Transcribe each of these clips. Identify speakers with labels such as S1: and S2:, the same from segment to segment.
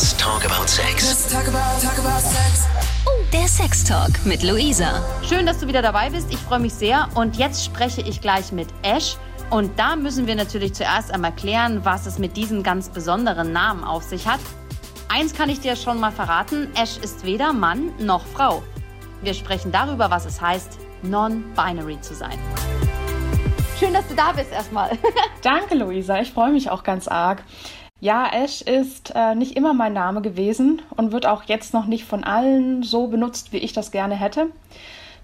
S1: Let's talk about sex.
S2: Let's talk about, talk about sex.
S3: Oh, der Sextalk mit Luisa.
S4: Schön, dass du wieder dabei bist. Ich freue mich sehr. Und jetzt spreche ich gleich mit Ash. Und da müssen wir natürlich zuerst einmal klären, was es mit diesem ganz besonderen Namen auf sich hat. Eins kann ich dir schon mal verraten. Ash ist weder Mann noch Frau. Wir sprechen darüber, was es heißt, non-binary zu sein. Schön, dass du da bist erstmal.
S5: Danke, Luisa. Ich freue mich auch ganz arg. Ja, Ash ist äh, nicht immer mein Name gewesen und wird auch jetzt noch nicht von allen so benutzt, wie ich das gerne hätte.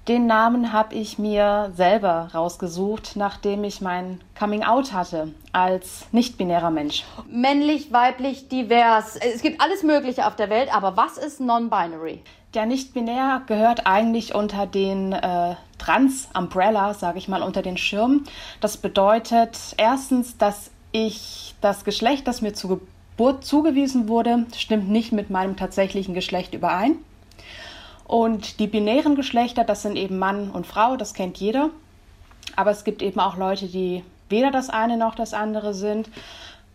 S5: Den Namen habe ich mir selber rausgesucht, nachdem ich mein Coming Out hatte als nicht-binärer Mensch.
S4: Männlich, weiblich, divers. Es gibt alles Mögliche auf der Welt, aber was ist non-binary?
S5: Der nicht-binär gehört eigentlich unter den äh, Trans-Umbrella, sage ich mal, unter den Schirm. Das bedeutet erstens, dass ich das Geschlecht, das mir zur Geburt zugewiesen wurde, stimmt nicht mit meinem tatsächlichen Geschlecht überein. Und die binären Geschlechter, das sind eben Mann und Frau, das kennt jeder. Aber es gibt eben auch Leute, die weder das eine noch das andere sind.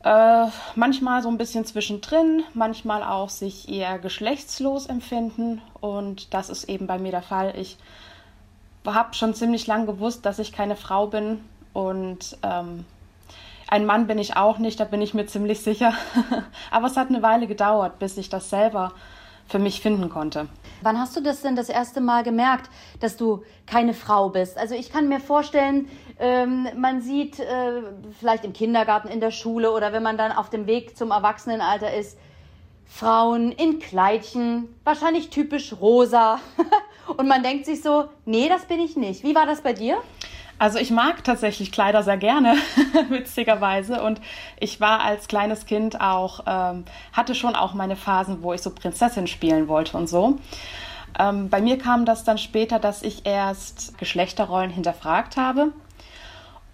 S5: Äh, manchmal so ein bisschen zwischendrin, manchmal auch sich eher geschlechtslos empfinden. Und das ist eben bei mir der Fall. Ich habe schon ziemlich lang gewusst, dass ich keine Frau bin. Und ähm, ein Mann bin ich auch nicht, da bin ich mir ziemlich sicher. Aber es hat eine Weile gedauert, bis ich das selber für mich finden konnte.
S4: Wann hast du das denn das erste Mal gemerkt, dass du keine Frau bist? Also ich kann mir vorstellen, ähm, man sieht äh, vielleicht im Kindergarten, in der Schule oder wenn man dann auf dem Weg zum Erwachsenenalter ist, Frauen in Kleidchen, wahrscheinlich typisch rosa. Und man denkt sich so, nee, das bin ich nicht. Wie war das bei dir?
S5: Also ich mag tatsächlich Kleider sehr gerne, witzigerweise. Und ich war als kleines Kind auch, ähm, hatte schon auch meine Phasen, wo ich so Prinzessin spielen wollte und so. Ähm, bei mir kam das dann später, dass ich erst Geschlechterrollen hinterfragt habe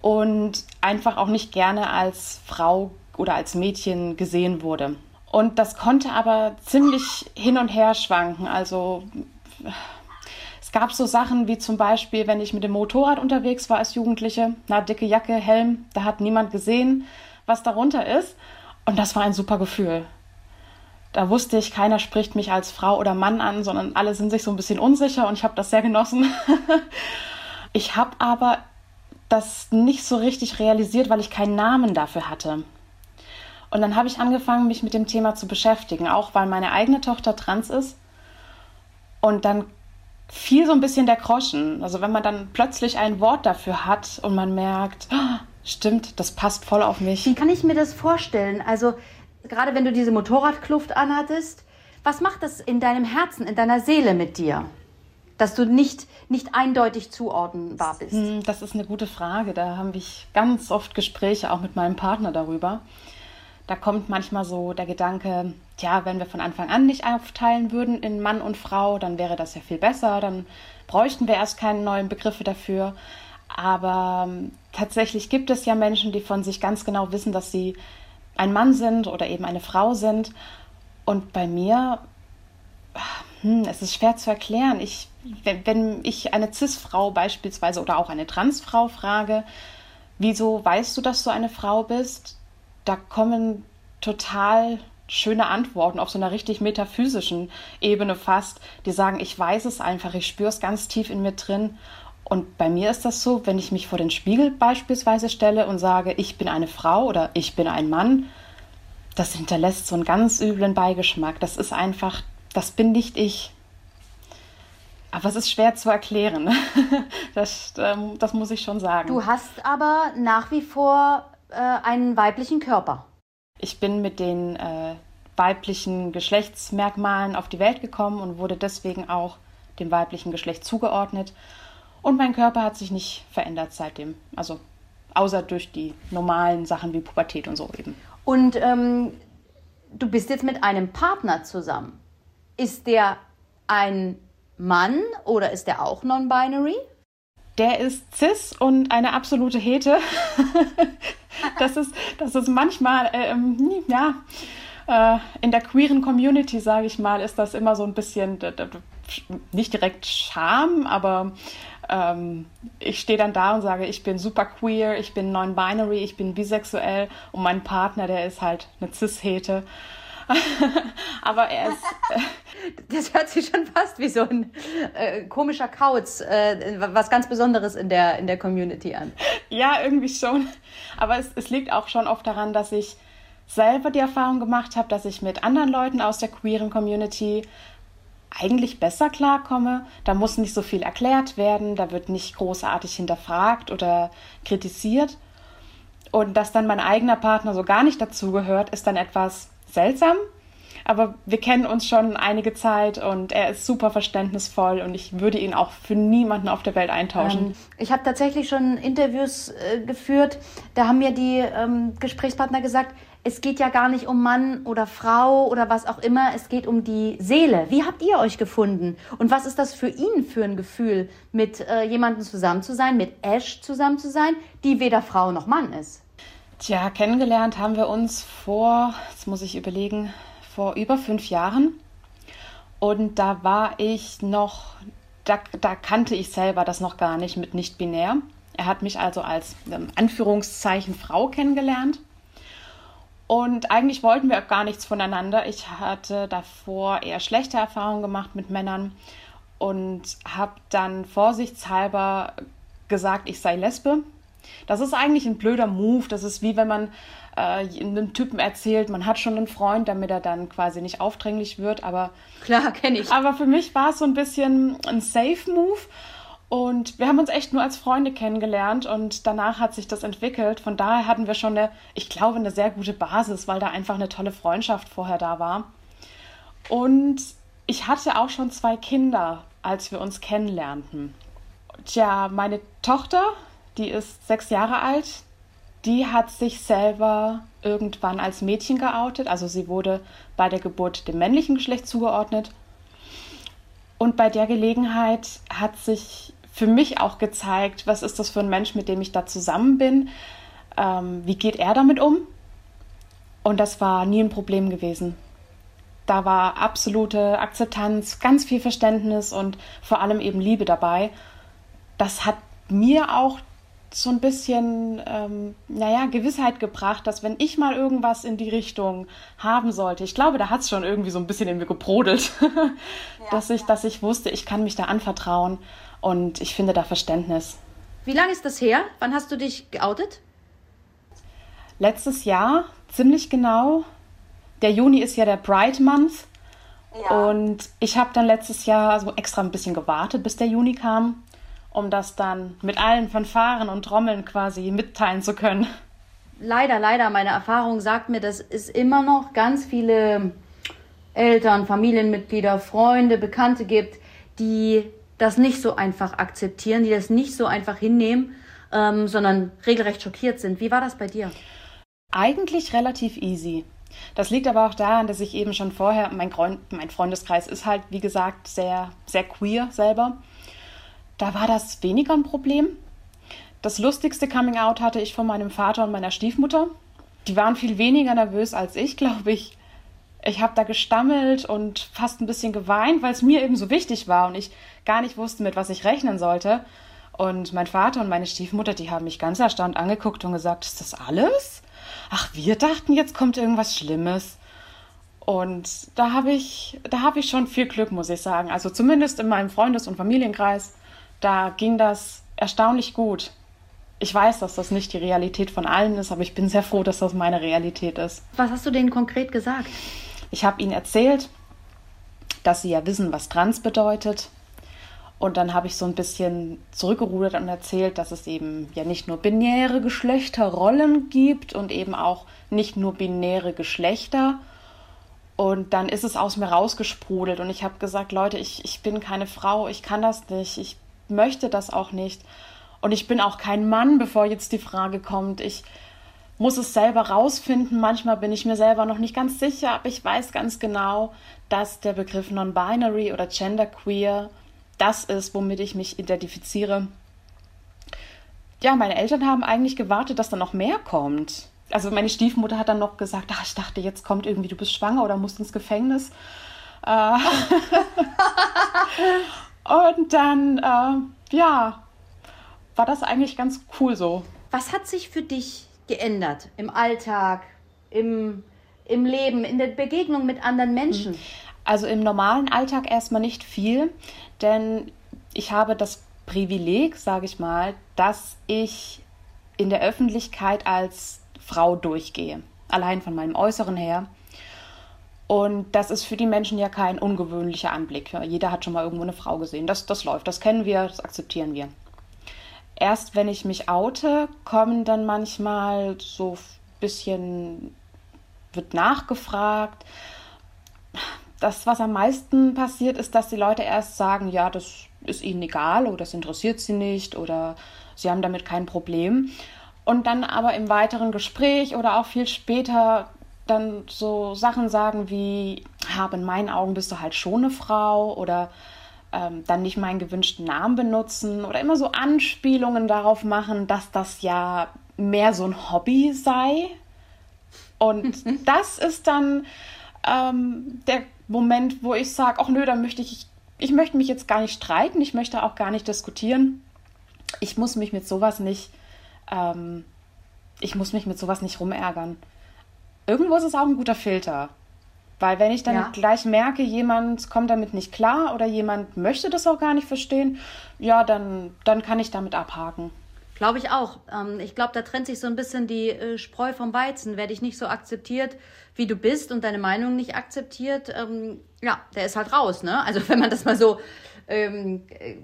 S5: und einfach auch nicht gerne als Frau oder als Mädchen gesehen wurde. Und das konnte aber ziemlich hin und her schwanken. Also es gab so Sachen wie zum Beispiel, wenn ich mit dem Motorrad unterwegs war als Jugendliche, na, dicke Jacke, Helm, da hat niemand gesehen, was darunter ist. Und das war ein super Gefühl. Da wusste ich, keiner spricht mich als Frau oder Mann an, sondern alle sind sich so ein bisschen unsicher und ich habe das sehr genossen. ich habe aber das nicht so richtig realisiert, weil ich keinen Namen dafür hatte. Und dann habe ich angefangen, mich mit dem Thema zu beschäftigen, auch weil meine eigene Tochter trans ist. Und dann fiel so ein bisschen der Groschen. Also wenn man dann plötzlich ein Wort dafür hat und man merkt, oh, stimmt, das passt voll auf mich.
S4: Wie kann ich mir das vorstellen? Also gerade wenn du diese Motorradkluft anhattest, was macht das in deinem Herzen, in deiner Seele mit dir? Dass du nicht, nicht eindeutig zuordnenbar bist?
S5: Hm, das ist eine gute Frage. Da haben wir ganz oft Gespräche auch mit meinem Partner darüber. Da kommt manchmal so der Gedanke, tja, wenn wir von Anfang an nicht aufteilen würden in Mann und Frau, dann wäre das ja viel besser, dann bräuchten wir erst keine neuen Begriffe dafür. Aber ähm, tatsächlich gibt es ja Menschen, die von sich ganz genau wissen, dass sie ein Mann sind oder eben eine Frau sind. Und bei mir, hm, es ist schwer zu erklären. Ich, wenn, wenn ich eine Cis-Frau beispielsweise oder auch eine Trans-Frau frage, wieso weißt du, dass du eine Frau bist? Da kommen total schöne Antworten auf so einer richtig metaphysischen Ebene fast, die sagen, ich weiß es einfach, ich spüre es ganz tief in mir drin. Und bei mir ist das so, wenn ich mich vor den Spiegel beispielsweise stelle und sage, ich bin eine Frau oder ich bin ein Mann, das hinterlässt so einen ganz üblen Beigeschmack. Das ist einfach, das bin nicht ich. Aber es ist schwer zu erklären. Das, ähm, das muss ich schon sagen.
S4: Du hast aber nach wie vor äh, einen weiblichen Körper.
S5: Ich bin mit den äh, weiblichen Geschlechtsmerkmalen auf die Welt gekommen und wurde deswegen auch dem weiblichen Geschlecht zugeordnet. Und mein Körper hat sich nicht verändert seitdem. Also außer durch die normalen Sachen wie Pubertät und so eben.
S4: Und ähm, du bist jetzt mit einem Partner zusammen. Ist der ein Mann oder ist der auch non-binary?
S5: Der ist cis und eine absolute Hete. das, ist, das ist manchmal, ähm, ja, äh, in der queeren Community, sage ich mal, ist das immer so ein bisschen, nicht direkt Scham, aber ähm, ich stehe dann da und sage, ich bin super queer, ich bin non-binary, ich bin bisexuell und mein Partner, der ist halt eine Cis-Hete. Aber er ist. Äh,
S4: das hört sich schon fast wie so ein äh, komischer Kauz, äh, was ganz Besonderes in der, in der Community an.
S5: Ja, irgendwie schon. Aber es, es liegt auch schon oft daran, dass ich selber die Erfahrung gemacht habe, dass ich mit anderen Leuten aus der queeren Community eigentlich besser klarkomme. Da muss nicht so viel erklärt werden, da wird nicht großartig hinterfragt oder kritisiert. Und dass dann mein eigener Partner so gar nicht dazugehört, ist dann etwas seltsam. Aber wir kennen uns schon einige Zeit und er ist super verständnisvoll und ich würde ihn auch für niemanden auf der Welt eintauschen. Ähm,
S4: ich habe tatsächlich schon Interviews äh, geführt, da haben mir die ähm, Gesprächspartner gesagt, es geht ja gar nicht um Mann oder Frau oder was auch immer, es geht um die Seele. Wie habt ihr euch gefunden? Und was ist das für ihn für ein Gefühl, mit äh, jemandem zusammen zu sein, mit Ash zusammen zu sein, die weder Frau noch Mann ist?
S5: Tja, kennengelernt haben wir uns vor, jetzt muss ich überlegen, vor über fünf Jahren. Und da war ich noch, da, da kannte ich selber das noch gar nicht mit nicht binär. Er hat mich also als ähm, Anführungszeichen Frau kennengelernt. Und eigentlich wollten wir auch gar nichts voneinander. Ich hatte davor eher schlechte Erfahrungen gemacht mit Männern und habe dann vorsichtshalber gesagt, ich sei Lesbe. Das ist eigentlich ein blöder Move. Das ist wie wenn man äh, einem Typen erzählt, man hat schon einen Freund, damit er dann quasi nicht aufdringlich wird. Aber
S4: klar, kenne ich.
S5: Aber für mich war es so ein bisschen ein Safe Move. Und wir haben uns echt nur als Freunde kennengelernt und danach hat sich das entwickelt. Von daher hatten wir schon eine, ich glaube, eine sehr gute Basis, weil da einfach eine tolle Freundschaft vorher da war. Und ich hatte auch schon zwei Kinder, als wir uns kennenlernten. Tja, meine Tochter, die ist sechs Jahre alt, die hat sich selber irgendwann als Mädchen geoutet. Also sie wurde bei der Geburt dem männlichen Geschlecht zugeordnet. Und bei der Gelegenheit hat sich für mich auch gezeigt, was ist das für ein Mensch, mit dem ich da zusammen bin, ähm, wie geht er damit um. Und das war nie ein Problem gewesen. Da war absolute Akzeptanz, ganz viel Verständnis und vor allem eben Liebe dabei. Das hat mir auch so ein bisschen, ähm, naja, Gewissheit gebracht, dass wenn ich mal irgendwas in die Richtung haben sollte, ich glaube, da hat es schon irgendwie so ein bisschen in mir gebrodelt, dass, ich, dass ich wusste, ich kann mich da anvertrauen und ich finde da Verständnis.
S4: Wie lange ist das her? Wann hast du dich geoutet?
S5: Letztes Jahr, ziemlich genau. Der Juni ist ja der Pride Month. Ja. Und ich habe dann letztes Jahr so extra ein bisschen gewartet, bis der Juni kam, um das dann mit allen Fanfaren und Trommeln quasi mitteilen zu können.
S4: Leider, leider, meine Erfahrung sagt mir, dass es immer noch ganz viele Eltern, Familienmitglieder, Freunde, Bekannte gibt, die das nicht so einfach akzeptieren, die das nicht so einfach hinnehmen, ähm, sondern regelrecht schockiert sind. Wie war das bei dir?
S5: Eigentlich relativ easy. Das liegt aber auch daran, dass ich eben schon vorher, mein, mein Freundeskreis ist halt, wie gesagt, sehr, sehr queer selber. Da war das weniger ein Problem. Das lustigste Coming Out hatte ich von meinem Vater und meiner Stiefmutter. Die waren viel weniger nervös als ich, glaube ich. Ich habe da gestammelt und fast ein bisschen geweint, weil es mir eben so wichtig war und ich gar nicht wusste, mit was ich rechnen sollte. Und mein Vater und meine Stiefmutter, die haben mich ganz erstaunt angeguckt und gesagt, ist das alles? Ach, wir dachten, jetzt kommt irgendwas Schlimmes. Und da habe ich, da habe ich schon viel Glück, muss ich sagen. Also zumindest in meinem Freundes- und Familienkreis, da ging das erstaunlich gut. Ich weiß, dass das nicht die Realität von allen ist, aber ich bin sehr froh, dass das meine Realität ist.
S4: Was hast du denen konkret gesagt?
S5: Ich habe ihnen erzählt, dass sie ja wissen, was trans bedeutet, und dann habe ich so ein bisschen zurückgerudert und erzählt, dass es eben ja nicht nur binäre Geschlechterrollen gibt und eben auch nicht nur binäre Geschlechter. Und dann ist es aus mir rausgesprudelt und ich habe gesagt, Leute, ich, ich bin keine Frau, ich kann das nicht, ich möchte das auch nicht. Und ich bin auch kein Mann, bevor jetzt die Frage kommt. Ich muss es selber rausfinden. Manchmal bin ich mir selber noch nicht ganz sicher, aber ich weiß ganz genau, dass der Begriff Non-Binary oder Genderqueer das ist, womit ich mich identifiziere. Ja, meine Eltern haben eigentlich gewartet, dass da noch mehr kommt. Also meine Stiefmutter hat dann noch gesagt, ach, ich dachte, jetzt kommt irgendwie, du bist schwanger oder musst ins Gefängnis. Äh, und dann, äh, ja, war das eigentlich ganz cool so.
S4: Was hat sich für dich geändert im Alltag, im im Leben, in der Begegnung mit anderen Menschen?
S5: Also im normalen Alltag erstmal nicht viel, denn ich habe das Privileg, sage ich mal, dass ich in der Öffentlichkeit als Frau durchgehe. Allein von meinem Äußeren her. Und das ist für die Menschen ja kein ungewöhnlicher Anblick. Jeder hat schon mal irgendwo eine Frau gesehen. Das, das läuft, das kennen wir, das akzeptieren wir. Erst wenn ich mich oute, kommen dann manchmal so ein bisschen, wird nachgefragt. Das, was am meisten passiert, ist, dass die Leute erst sagen, ja, das ist ihnen egal oder das interessiert sie nicht oder sie haben damit kein Problem. Und dann aber im weiteren Gespräch oder auch viel später dann so Sachen sagen wie, habe in meinen Augen bist du halt schon eine Frau oder ähm, dann nicht meinen gewünschten Namen benutzen oder immer so Anspielungen darauf machen, dass das ja mehr so ein Hobby sei. Und das ist dann ähm, der Moment, wo ich sage, ach nö, da möchte ich, ich möchte mich jetzt gar nicht streiten, ich möchte auch gar nicht diskutieren. Ich muss mich mit sowas nicht, ähm, ich muss mich mit sowas nicht rumärgern irgendwo ist es auch ein guter Filter. Weil wenn ich dann ja. gleich merke, jemand kommt damit nicht klar oder jemand möchte das auch gar nicht verstehen, ja, dann, dann kann ich damit abhaken.
S4: Glaube ich auch. Ähm, ich glaube, da trennt sich so ein bisschen die äh, Spreu vom Weizen. Wer dich nicht so akzeptiert, wie du bist und deine Meinung nicht akzeptiert, ähm, ja, der ist halt raus. Ne? Also wenn man das mal so ähm, äh,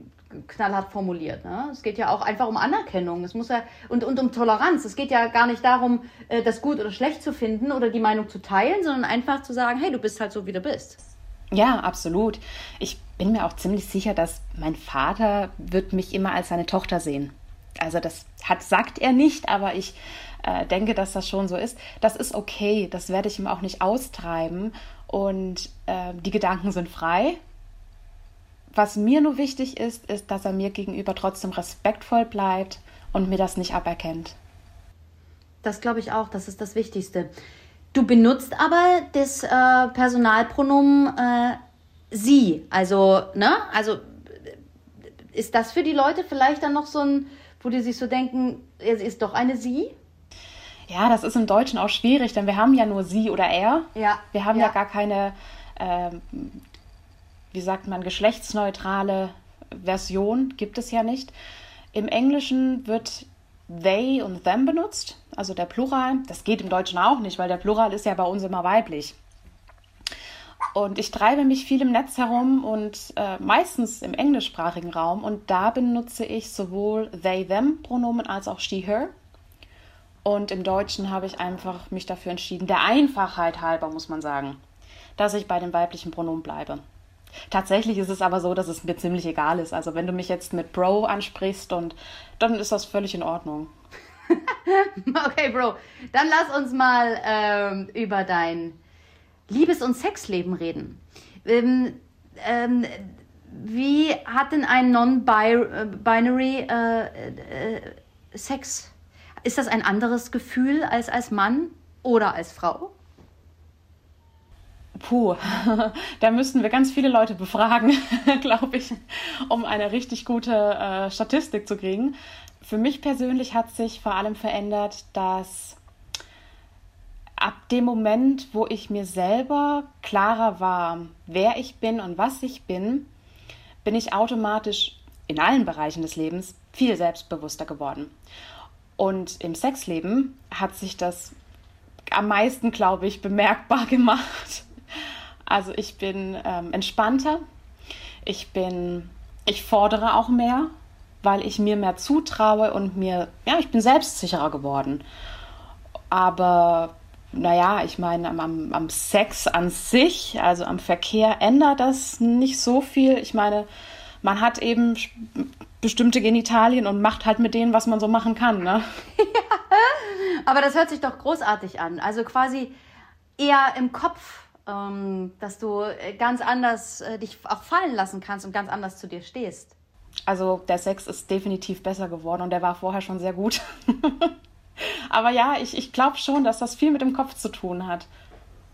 S4: knallhart formuliert. Ne? Es geht ja auch einfach um Anerkennung. Es muss ja, und, und um Toleranz. Es geht ja gar nicht darum, äh, das gut oder schlecht zu finden oder die Meinung zu teilen, sondern einfach zu sagen, hey, du bist halt so, wie du bist.
S5: Ja, absolut. Ich bin mir auch ziemlich sicher, dass mein Vater wird mich immer als seine Tochter sehen. Also das hat, sagt er nicht, aber ich äh, denke, dass das schon so ist. Das ist okay, das werde ich ihm auch nicht austreiben. Und äh, die Gedanken sind frei was mir nur wichtig ist, ist, dass er mir gegenüber trotzdem respektvoll bleibt und mir das nicht aberkennt.
S4: Das glaube ich auch, das ist das Wichtigste. Du benutzt aber das äh, Personalpronomen äh, sie. Also, ne? Also ist das für die Leute vielleicht dann noch so ein, wo die sich so denken, es ist doch eine sie?
S5: Ja, das ist im Deutschen auch schwierig, denn wir haben ja nur sie oder er. Ja. Wir haben ja, ja gar keine äh, wie sagt man, geschlechtsneutrale Version gibt es ja nicht. Im Englischen wird they und them benutzt, also der Plural. Das geht im Deutschen auch nicht, weil der Plural ist ja bei uns immer weiblich. Und ich treibe mich viel im Netz herum und äh, meistens im englischsprachigen Raum und da benutze ich sowohl they, them Pronomen als auch she, her. Und im Deutschen habe ich einfach mich dafür entschieden, der Einfachheit halber muss man sagen, dass ich bei den weiblichen Pronomen bleibe. Tatsächlich ist es aber so, dass es mir ziemlich egal ist. Also wenn du mich jetzt mit Bro ansprichst und dann ist das völlig in Ordnung.
S4: okay, Bro. Dann lass uns mal ähm, über dein Liebes- und Sexleben reden. Ähm, ähm, wie hat denn ein Non-Binary äh, äh, Sex? Ist das ein anderes Gefühl als als Mann oder als Frau?
S5: Puh, da müssten wir ganz viele Leute befragen, glaube ich, um eine richtig gute äh, Statistik zu kriegen. Für mich persönlich hat sich vor allem verändert, dass ab dem Moment, wo ich mir selber klarer war, wer ich bin und was ich bin, bin ich automatisch in allen Bereichen des Lebens viel selbstbewusster geworden. Und im Sexleben hat sich das am meisten, glaube ich, bemerkbar gemacht. Also ich bin ähm, entspannter, ich bin, ich fordere auch mehr, weil ich mir mehr zutraue und mir, ja, ich bin selbstsicherer geworden. Aber naja, ich meine, am, am Sex an sich, also am Verkehr, ändert das nicht so viel. Ich meine, man hat eben bestimmte Genitalien und macht halt mit denen, was man so machen kann. Ne? ja,
S4: aber das hört sich doch großartig an. Also quasi eher im Kopf dass du äh, ganz anders äh, dich auch fallen lassen kannst und ganz anders zu dir stehst.
S5: Also der Sex ist definitiv besser geworden und der war vorher schon sehr gut. Aber ja, ich, ich glaube schon, dass das viel mit dem Kopf zu tun hat.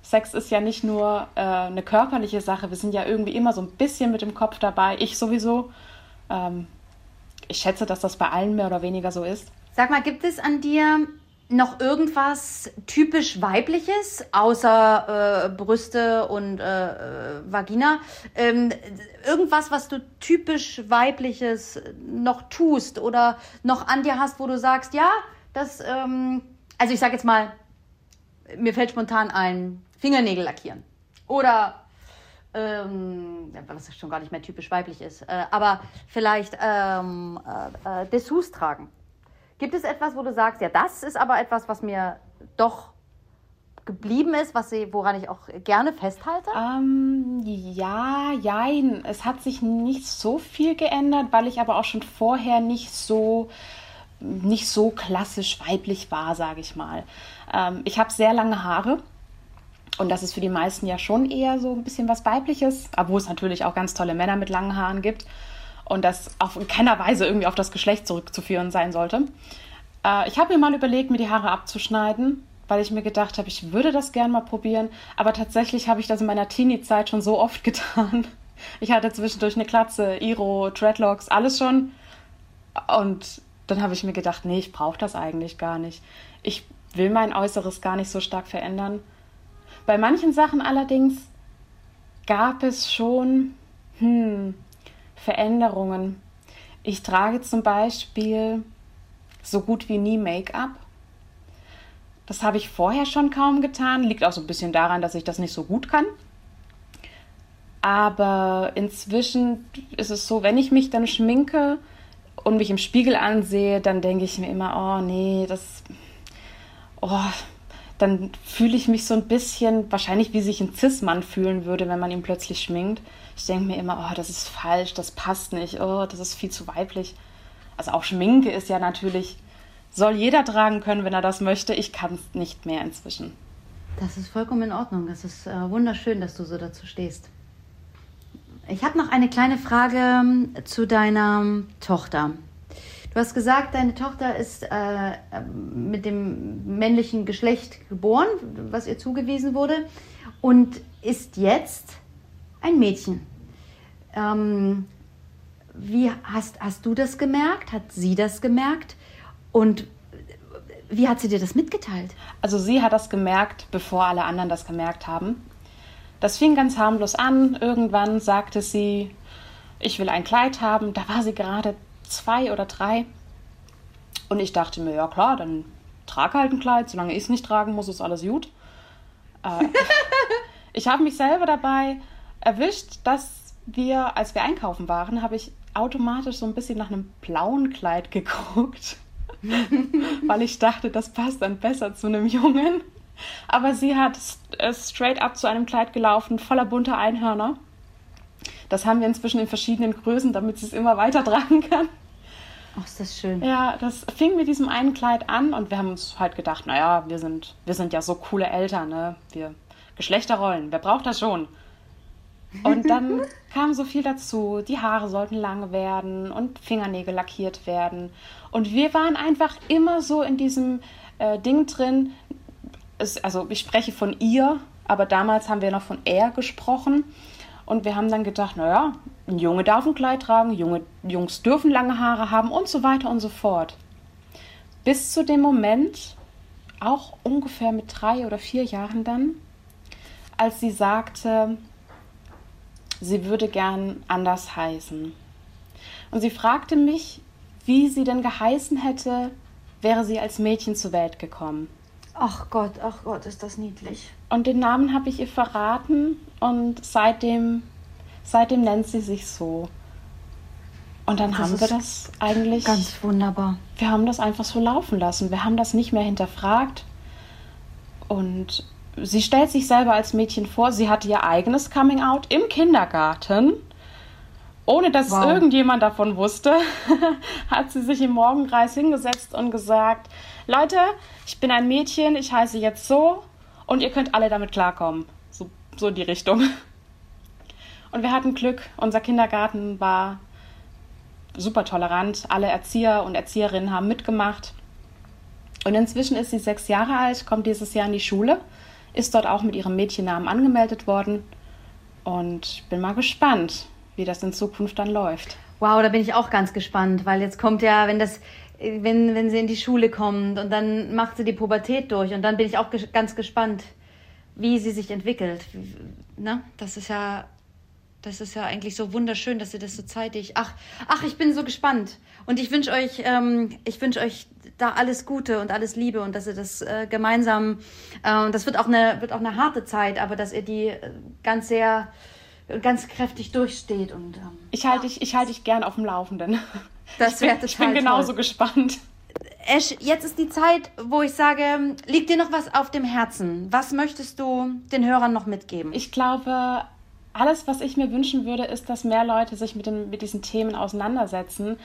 S5: Sex ist ja nicht nur äh, eine körperliche Sache, wir sind ja irgendwie immer so ein bisschen mit dem Kopf dabei. Ich sowieso. Ähm, ich schätze, dass das bei allen mehr oder weniger so ist.
S4: Sag mal, gibt es an dir noch irgendwas typisch weibliches, außer äh, Brüste und äh, äh, Vagina? Ähm, irgendwas, was du typisch weibliches noch tust oder noch an dir hast, wo du sagst, ja, das, ähm, also ich sag jetzt mal, mir fällt spontan ein, Fingernägel lackieren. Oder ähm, was schon gar nicht mehr typisch weiblich ist, äh, aber vielleicht ähm, äh, äh, Dessous tragen. Gibt es etwas, wo du sagst, ja, das ist aber etwas, was mir doch geblieben ist, was sie, woran ich auch gerne festhalte?
S5: Ähm, ja, jein. Es hat sich nicht so viel geändert, weil ich aber auch schon vorher nicht so nicht so klassisch weiblich war, sage ich mal. Ähm, ich habe sehr lange Haare und das ist für die meisten ja schon eher so ein bisschen was Weibliches, obwohl es natürlich auch ganz tolle Männer mit langen Haaren gibt und das auf in keiner Weise irgendwie auf das Geschlecht zurückzuführen sein sollte. Äh, ich habe mir mal überlegt, mir die Haare abzuschneiden, weil ich mir gedacht habe, ich würde das gern mal probieren, aber tatsächlich habe ich das in meiner Teenie-Zeit schon so oft getan. Ich hatte zwischendurch eine Klatze, Iro, Dreadlocks, alles schon. Und dann habe ich mir gedacht, nee, ich brauche das eigentlich gar nicht. Ich will mein Äußeres gar nicht so stark verändern. Bei manchen Sachen allerdings gab es schon hm, Veränderungen. Ich trage zum Beispiel so gut wie nie Make-up. Das habe ich vorher schon kaum getan. Liegt auch so ein bisschen daran, dass ich das nicht so gut kann. Aber inzwischen ist es so, wenn ich mich dann schminke, und mich im Spiegel ansehe, dann denke ich mir immer, oh nee, das, oh, dann fühle ich mich so ein bisschen, wahrscheinlich wie sich ein Cis-Mann fühlen würde, wenn man ihn plötzlich schminkt. Ich denke mir immer, oh, das ist falsch, das passt nicht, oh, das ist viel zu weiblich. Also auch Schminke ist ja natürlich, soll jeder tragen können, wenn er das möchte. Ich kann es nicht mehr inzwischen.
S4: Das ist vollkommen in Ordnung. Das ist äh, wunderschön, dass du so dazu stehst. Ich habe noch eine kleine Frage ähm, zu deiner Tochter. Du hast gesagt, deine Tochter ist äh, mit dem männlichen Geschlecht geboren, was ihr zugewiesen wurde, und ist jetzt ein Mädchen. Ähm, wie hast, hast du das gemerkt? Hat sie das gemerkt? Und wie hat sie dir das mitgeteilt?
S5: Also sie hat das gemerkt, bevor alle anderen das gemerkt haben. Das fing ganz harmlos an. Irgendwann sagte sie, ich will ein Kleid haben. Da war sie gerade zwei oder drei. Und ich dachte mir, ja klar, dann trage halt ein Kleid. Solange ich es nicht tragen muss, ist alles gut. Äh, ich habe mich selber dabei erwischt, dass wir, als wir einkaufen waren, habe ich automatisch so ein bisschen nach einem blauen Kleid geguckt. weil ich dachte, das passt dann besser zu einem Jungen. Aber sie hat straight up zu einem Kleid gelaufen, voller bunter Einhörner. Das haben wir inzwischen in verschiedenen Größen, damit sie es immer weiter tragen kann.
S4: Ach, ist das schön.
S5: Ja, das fing mit diesem einen Kleid an und wir haben uns halt gedacht, naja, wir sind, wir sind ja so coole Eltern, ne? Wir Geschlechterrollen, wer braucht das schon? Und dann kam so viel dazu. Die Haare sollten lang werden und Fingernägel lackiert werden. Und wir waren einfach immer so in diesem äh, Ding drin, es, also ich spreche von ihr, aber damals haben wir noch von er gesprochen. Und wir haben dann gedacht, naja, ein Junge darf ein Kleid tragen, Junge, Jungs dürfen lange Haare haben und so weiter und so fort. Bis zu dem Moment, auch ungefähr mit drei oder vier Jahren dann, als sie sagte, sie würde gern anders heißen. Und sie fragte mich, wie sie denn geheißen hätte, wäre sie als Mädchen zur Welt gekommen.
S4: Ach Gott, ach Gott, ist das niedlich.
S5: Und den Namen habe ich ihr verraten und seitdem, seitdem nennt sie sich so. Und dann das haben wir das eigentlich.
S4: Ganz wunderbar.
S5: Wir haben das einfach so laufen lassen. Wir haben das nicht mehr hinterfragt. Und sie stellt sich selber als Mädchen vor. Sie hatte ihr eigenes Coming Out im Kindergarten. Ohne dass wow. irgendjemand davon wusste, hat sie sich im Morgenkreis hingesetzt und gesagt, Leute, ich bin ein Mädchen, ich heiße jetzt so und ihr könnt alle damit klarkommen. So, so in die Richtung. Und wir hatten Glück, unser Kindergarten war super tolerant. Alle Erzieher und Erzieherinnen haben mitgemacht. Und inzwischen ist sie sechs Jahre alt, kommt dieses Jahr in die Schule, ist dort auch mit ihrem Mädchennamen angemeldet worden. Und bin mal gespannt, wie das in Zukunft dann läuft.
S4: Wow, da bin ich auch ganz gespannt, weil jetzt kommt ja, wenn das wenn, wenn sie in die Schule kommt und dann macht sie die Pubertät durch und dann bin ich auch ges ganz gespannt, wie sie sich entwickelt. Ne? Das ist ja das ist ja eigentlich so wunderschön, dass ihr das so zeitig. Ach, ach, ich bin so gespannt. Und ich wünsche euch, ähm, ich wünsche euch da alles Gute und alles Liebe und dass ihr das äh, gemeinsam, äh, das wird auch eine, wird auch eine harte Zeit, aber dass ihr die äh, ganz sehr, ganz kräftig durchsteht und. Ähm,
S5: ich halte dich, ich halte dich gern auf dem Laufenden.
S4: Das wäre
S5: total Ich bin genauso toll. gespannt.
S4: Esch, jetzt ist die Zeit, wo ich sage, liegt dir noch was auf dem Herzen? Was möchtest du den Hörern noch mitgeben?
S5: Ich glaube, alles, was ich mir wünschen würde, ist, dass mehr Leute sich mit, den, mit diesen Themen auseinandersetzen.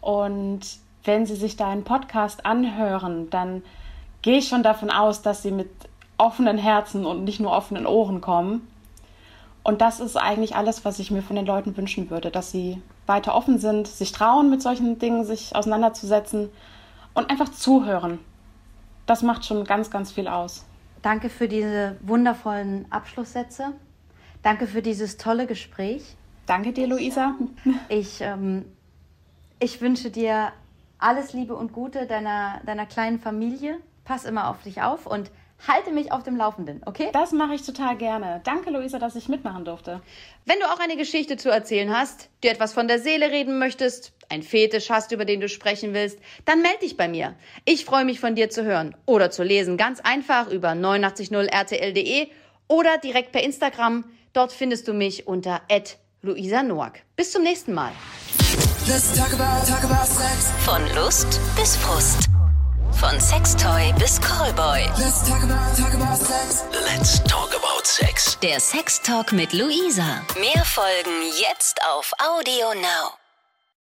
S5: Und wenn sie sich da einen Podcast anhören, dann gehe ich schon davon aus, dass sie mit offenen Herzen und nicht nur offenen Ohren kommen. Und das ist eigentlich alles, was ich mir von den Leuten wünschen würde, dass sie weiter offen sind, sich trauen, mit solchen Dingen sich auseinanderzusetzen und einfach zuhören. Das macht schon ganz, ganz viel aus.
S4: Danke für diese wundervollen Abschlusssätze. Danke für dieses tolle Gespräch.
S5: Danke dir, Luisa.
S4: Ich, ähm, ich wünsche dir alles Liebe und Gute deiner, deiner kleinen Familie. Pass immer auf dich auf und halte mich auf dem Laufenden, okay?
S5: Das mache ich total gerne. Danke, Luisa, dass ich mitmachen durfte.
S4: Wenn du auch eine Geschichte zu erzählen hast, dir etwas von der Seele reden möchtest, ein Fetisch hast, über den du sprechen willst, dann melde dich bei mir. Ich freue mich von dir zu hören oder zu lesen. Ganz einfach über 890rtl.de oder direkt per Instagram. Dort findest du mich unter Luisa Noack. Bis zum nächsten Mal.
S3: Talk about, talk about Von Lust bis Frust. Von Sextoy bis Callboy.
S2: Let's talk about, talk about sex.
S3: Let's talk about sex. Der Sextalk mit Luisa. Mehr Folgen jetzt auf Audio Now.